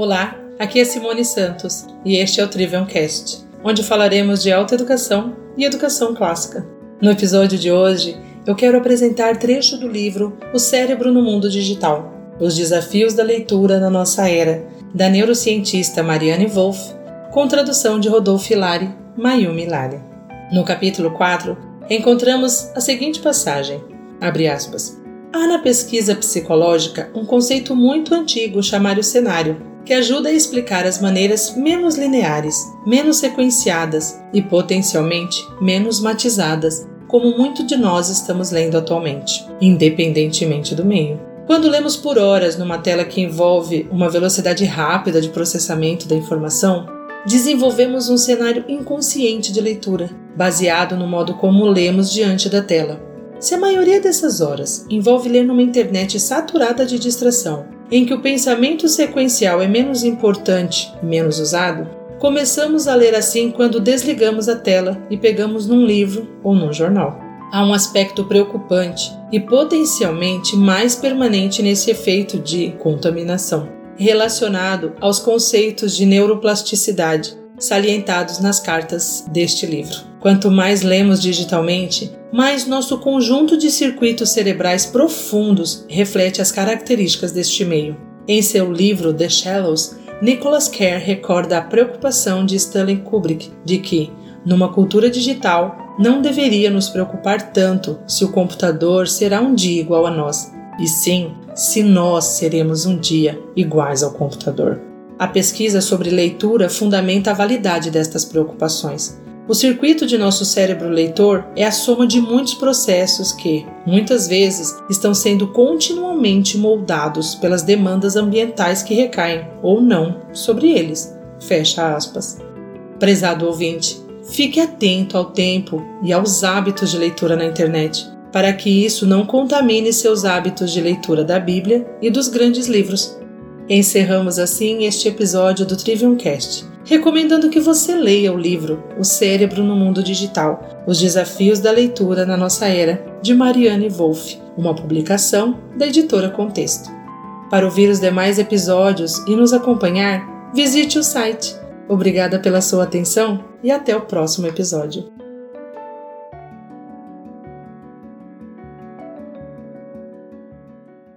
Olá, aqui é Simone Santos e este é o Trivium Cast, onde falaremos de autoeducação e educação clássica. No episódio de hoje, eu quero apresentar trecho do livro O Cérebro no Mundo Digital: Os Desafios da Leitura na Nossa Era, da neurocientista Marianne Wolff, com tradução de Rodolfo Hilari, Mayumi Lali. No capítulo 4, encontramos a seguinte passagem: abre aspas. Há na pesquisa psicológica um conceito muito antigo chamado cenário, que ajuda a explicar as maneiras menos lineares, menos sequenciadas e potencialmente menos matizadas, como muito de nós estamos lendo atualmente, independentemente do meio. Quando lemos por horas numa tela que envolve uma velocidade rápida de processamento da informação, desenvolvemos um cenário inconsciente de leitura, baseado no modo como lemos diante da tela. Se a maioria dessas horas envolve ler numa internet saturada de distração, em que o pensamento sequencial é menos importante menos usado, começamos a ler assim quando desligamos a tela e pegamos num livro ou num jornal. Há um aspecto preocupante e potencialmente mais permanente nesse efeito de contaminação, relacionado aos conceitos de neuroplasticidade salientados nas cartas deste livro. Quanto mais lemos digitalmente, mais nosso conjunto de circuitos cerebrais profundos reflete as características deste meio. Em seu livro The Shallows, Nicholas Kerr recorda a preocupação de Stanley Kubrick de que, numa cultura digital, não deveria nos preocupar tanto se o computador será um dia igual a nós, e sim se nós seremos um dia iguais ao computador. A pesquisa sobre leitura fundamenta a validade destas preocupações. O circuito de nosso cérebro leitor é a soma de muitos processos que, muitas vezes, estão sendo continuamente moldados pelas demandas ambientais que recaem, ou não, sobre eles. Fecha aspas. Prezado ouvinte, fique atento ao tempo e aos hábitos de leitura na internet, para que isso não contamine seus hábitos de leitura da Bíblia e dos grandes livros. Encerramos assim este episódio do Trivium Cast, recomendando que você leia o livro O Cérebro no Mundo Digital: Os Desafios da Leitura na Nossa Era, de Marianne Wolff, uma publicação da editora Contexto. Para ouvir os demais episódios e nos acompanhar, visite o site. Obrigada pela sua atenção e até o próximo episódio.